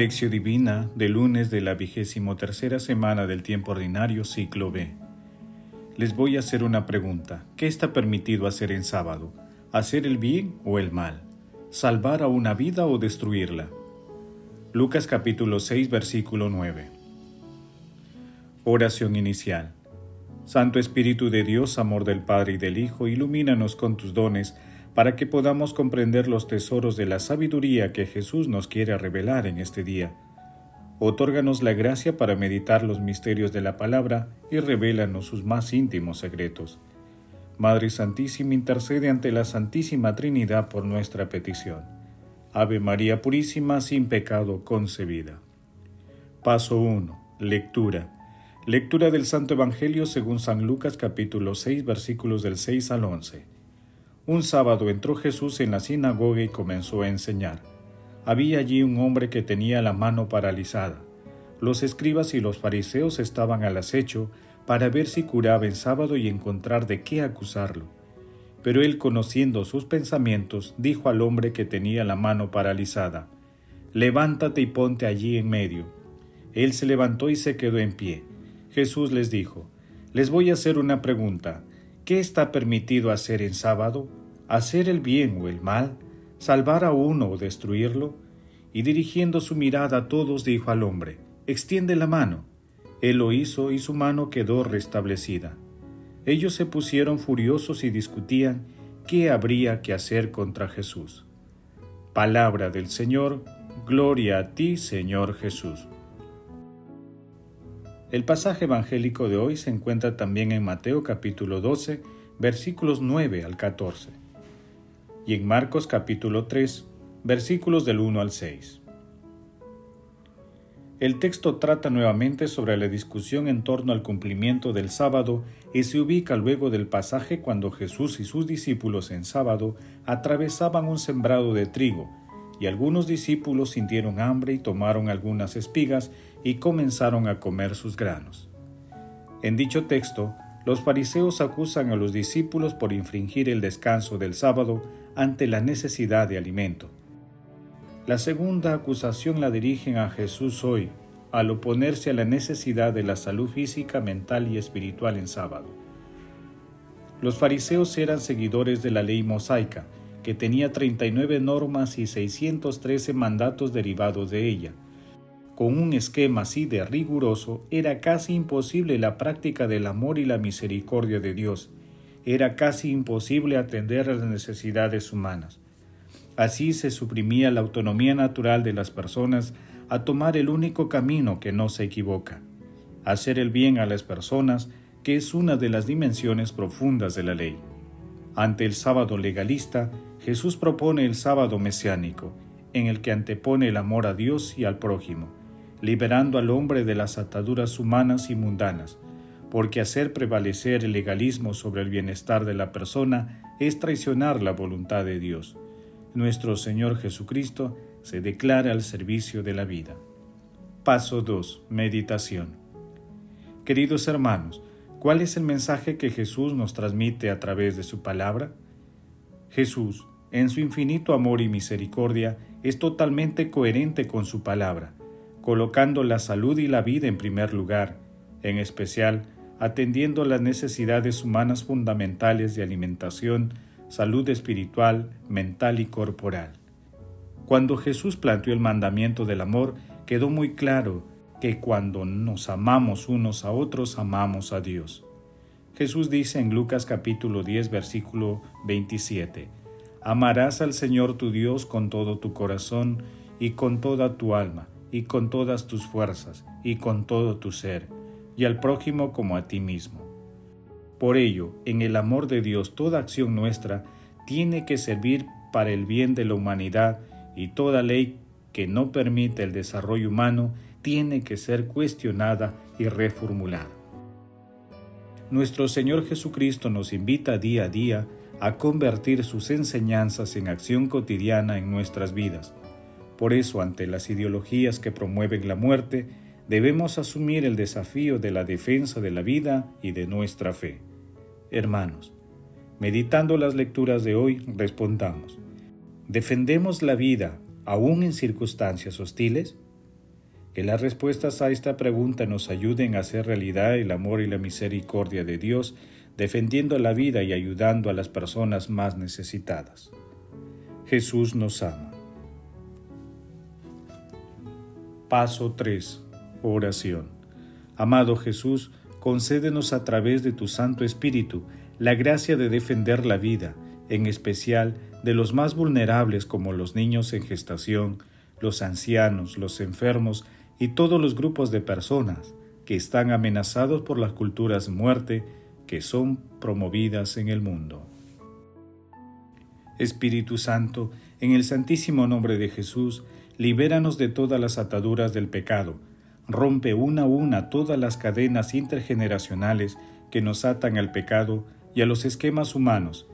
Lección Divina de lunes de la vigésimo tercera semana del tiempo ordinario ciclo B. Les voy a hacer una pregunta. ¿Qué está permitido hacer en sábado? ¿Hacer el bien o el mal? ¿Salvar a una vida o destruirla? Lucas capítulo 6 versículo 9. Oración inicial. Santo Espíritu de Dios, amor del Padre y del Hijo, ilumínanos con tus dones para que podamos comprender los tesoros de la sabiduría que Jesús nos quiere revelar en este día. Otórganos la gracia para meditar los misterios de la palabra y revélanos sus más íntimos secretos. Madre Santísima, intercede ante la Santísima Trinidad por nuestra petición. Ave María Purísima, sin pecado concebida. Paso 1. Lectura. Lectura del Santo Evangelio según San Lucas capítulo 6 versículos del 6 al 11. Un sábado entró Jesús en la sinagoga y comenzó a enseñar. Había allí un hombre que tenía la mano paralizada. Los escribas y los fariseos estaban al acecho para ver si curaba en sábado y encontrar de qué acusarlo. Pero él, conociendo sus pensamientos, dijo al hombre que tenía la mano paralizada, Levántate y ponte allí en medio. Él se levantó y se quedó en pie. Jesús les dijo, Les voy a hacer una pregunta. ¿Qué está permitido hacer en sábado? Hacer el bien o el mal, salvar a uno o destruirlo, y dirigiendo su mirada a todos dijo al hombre, extiende la mano. Él lo hizo y su mano quedó restablecida. Ellos se pusieron furiosos y discutían qué habría que hacer contra Jesús. Palabra del Señor, gloria a ti Señor Jesús. El pasaje evangélico de hoy se encuentra también en Mateo capítulo 12, versículos 9 al 14 y en Marcos capítulo 3, versículos del 1 al 6. El texto trata nuevamente sobre la discusión en torno al cumplimiento del sábado y se ubica luego del pasaje cuando Jesús y sus discípulos en sábado atravesaban un sembrado de trigo, y algunos discípulos sintieron hambre y tomaron algunas espigas y comenzaron a comer sus granos. En dicho texto, los fariseos acusan a los discípulos por infringir el descanso del sábado ante la necesidad de alimento. La segunda acusación la dirigen a Jesús hoy, al oponerse a la necesidad de la salud física, mental y espiritual en sábado. Los fariseos eran seguidores de la ley mosaica, que tenía 39 normas y 613 mandatos derivados de ella. Con un esquema así de riguroso, era casi imposible la práctica del amor y la misericordia de Dios, era casi imposible atender a las necesidades humanas. Así se suprimía la autonomía natural de las personas a tomar el único camino que no se equivoca, hacer el bien a las personas, que es una de las dimensiones profundas de la ley. Ante el sábado legalista, Jesús propone el sábado mesiánico, en el que antepone el amor a Dios y al prójimo, liberando al hombre de las ataduras humanas y mundanas, porque hacer prevalecer el legalismo sobre el bienestar de la persona es traicionar la voluntad de Dios. Nuestro Señor Jesucristo se declara al servicio de la vida. Paso 2. Meditación. Queridos hermanos, ¿cuál es el mensaje que Jesús nos transmite a través de su palabra? Jesús, en su infinito amor y misericordia, es totalmente coherente con su palabra, colocando la salud y la vida en primer lugar, en especial atendiendo las necesidades humanas fundamentales de alimentación, salud espiritual, mental y corporal. Cuando Jesús planteó el mandamiento del amor, quedó muy claro que cuando nos amamos unos a otros, amamos a Dios. Jesús dice en Lucas capítulo 10 versículo 27, Amarás al Señor tu Dios con todo tu corazón y con toda tu alma y con todas tus fuerzas y con todo tu ser y al prójimo como a ti mismo. Por ello, en el amor de Dios toda acción nuestra tiene que servir para el bien de la humanidad y toda ley que no permite el desarrollo humano tiene que ser cuestionada y reformulada. Nuestro Señor Jesucristo nos invita día a día a convertir sus enseñanzas en acción cotidiana en nuestras vidas. Por eso, ante las ideologías que promueven la muerte, debemos asumir el desafío de la defensa de la vida y de nuestra fe. Hermanos, meditando las lecturas de hoy, respondamos, ¿defendemos la vida aún en circunstancias hostiles? Que las respuestas a esta pregunta nos ayuden a hacer realidad el amor y la misericordia de Dios, defendiendo la vida y ayudando a las personas más necesitadas. Jesús nos ama. Paso 3. Oración. Amado Jesús, concédenos a través de tu Santo Espíritu la gracia de defender la vida, en especial de los más vulnerables como los niños en gestación, los ancianos, los enfermos y todos los grupos de personas que están amenazados por las culturas muerte que son promovidas en el mundo. Espíritu Santo, en el santísimo nombre de Jesús, libéranos de todas las ataduras del pecado, rompe una a una todas las cadenas intergeneracionales que nos atan al pecado y a los esquemas humanos,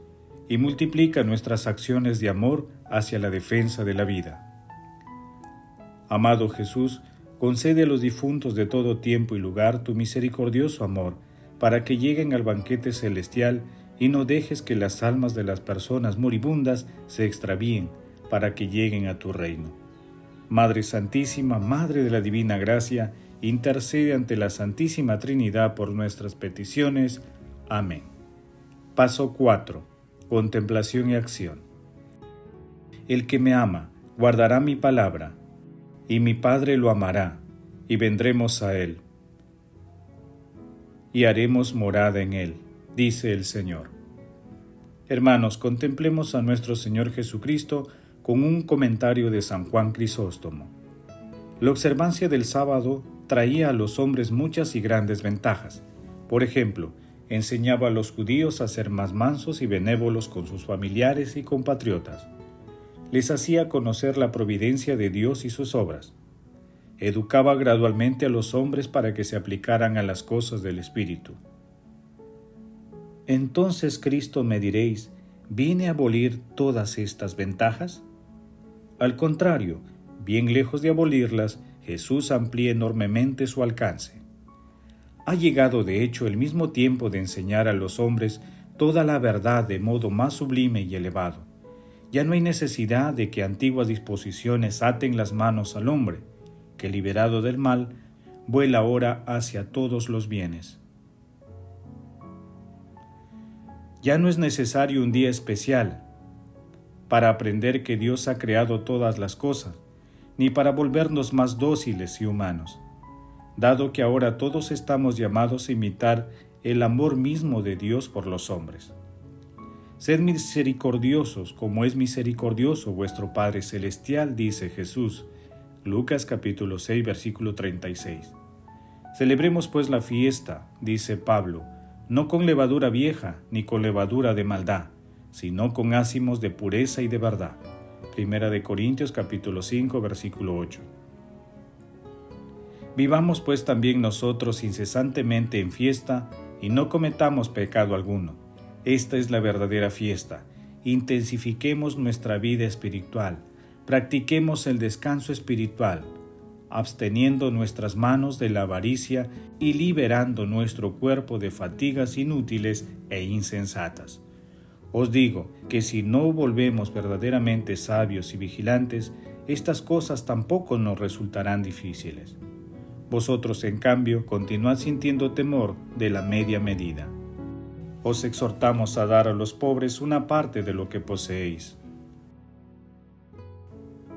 y multiplica nuestras acciones de amor hacia la defensa de la vida. Amado Jesús, concede a los difuntos de todo tiempo y lugar tu misericordioso amor, para que lleguen al banquete celestial y no dejes que las almas de las personas moribundas se extravíen, para que lleguen a tu reino. Madre Santísima, Madre de la Divina Gracia, intercede ante la Santísima Trinidad por nuestras peticiones. Amén. Paso 4. Contemplación y acción. El que me ama, guardará mi palabra y mi Padre lo amará, y vendremos a él, y haremos morada en él, dice el Señor. Hermanos, contemplemos a nuestro Señor Jesucristo con un comentario de San Juan Crisóstomo. La observancia del sábado traía a los hombres muchas y grandes ventajas. Por ejemplo, enseñaba a los judíos a ser más mansos y benévolos con sus familiares y compatriotas les hacía conocer la providencia de Dios y sus obras. Educaba gradualmente a los hombres para que se aplicaran a las cosas del Espíritu. Entonces Cristo me diréis, ¿viene a abolir todas estas ventajas? Al contrario, bien lejos de abolirlas, Jesús amplía enormemente su alcance. Ha llegado de hecho el mismo tiempo de enseñar a los hombres toda la verdad de modo más sublime y elevado ya no hay necesidad de que antiguas disposiciones aten las manos al hombre, que liberado del mal, vuela ahora hacia todos los bienes. Ya no es necesario un día especial para aprender que Dios ha creado todas las cosas, ni para volvernos más dóciles y humanos, dado que ahora todos estamos llamados a imitar el amor mismo de Dios por los hombres. Sed misericordiosos como es misericordioso vuestro Padre Celestial, dice Jesús. Lucas capítulo 6 versículo 36. Celebremos pues la fiesta, dice Pablo, no con levadura vieja ni con levadura de maldad, sino con ácimos de pureza y de verdad. Primera de Corintios capítulo 5 versículo 8. Vivamos pues también nosotros incesantemente en fiesta y no cometamos pecado alguno esta es la verdadera fiesta. Intensifiquemos nuestra vida espiritual. Practiquemos el descanso espiritual, absteniendo nuestras manos de la avaricia y liberando nuestro cuerpo de fatigas inútiles e insensatas. Os digo que si no volvemos verdaderamente sabios y vigilantes, estas cosas tampoco nos resultarán difíciles. Vosotros, en cambio, continuad sintiendo temor de la media medida os exhortamos a dar a los pobres una parte de lo que poseéis.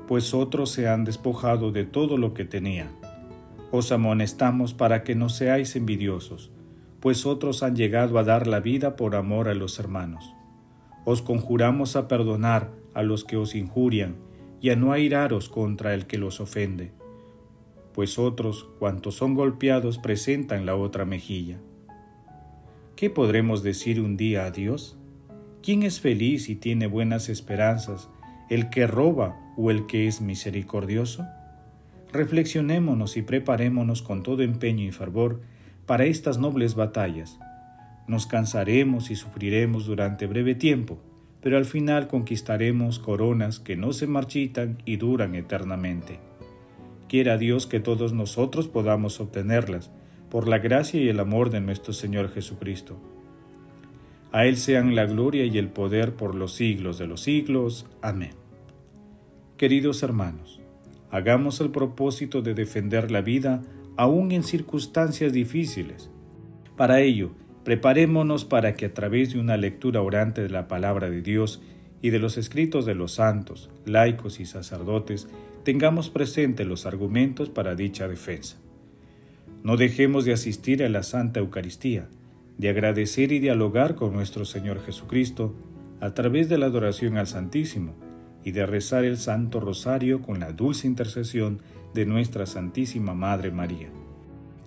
Pues otros se han despojado de todo lo que tenían. Os amonestamos para que no seáis envidiosos, pues otros han llegado a dar la vida por amor a los hermanos. Os conjuramos a perdonar a los que os injurian y a no airaros contra el que los ofende, pues otros, cuantos son golpeados, presentan la otra mejilla. ¿Qué podremos decir un día a Dios? ¿Quién es feliz y tiene buenas esperanzas, el que roba o el que es misericordioso? Reflexionémonos y preparémonos con todo empeño y fervor para estas nobles batallas. Nos cansaremos y sufriremos durante breve tiempo, pero al final conquistaremos coronas que no se marchitan y duran eternamente. Quiera Dios que todos nosotros podamos obtenerlas, por la gracia y el amor de nuestro Señor Jesucristo. A Él sean la gloria y el poder por los siglos de los siglos. Amén. Queridos hermanos, hagamos el propósito de defender la vida aún en circunstancias difíciles. Para ello, preparémonos para que a través de una lectura orante de la palabra de Dios y de los escritos de los santos, laicos y sacerdotes, tengamos presentes los argumentos para dicha defensa. No dejemos de asistir a la Santa Eucaristía, de agradecer y dialogar con nuestro Señor Jesucristo a través de la adoración al Santísimo y de rezar el Santo Rosario con la dulce intercesión de nuestra Santísima Madre María.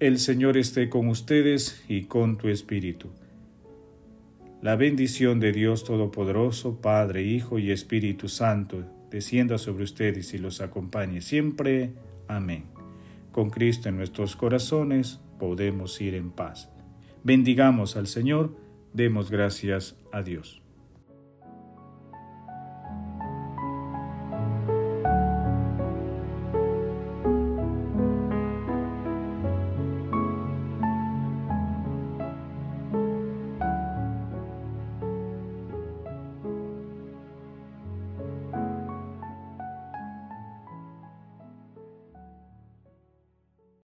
El Señor esté con ustedes y con tu Espíritu. La bendición de Dios Todopoderoso, Padre, Hijo y Espíritu Santo, descienda sobre ustedes y los acompañe siempre. Amén. Con Cristo en nuestros corazones podemos ir en paz. Bendigamos al Señor, demos gracias a Dios.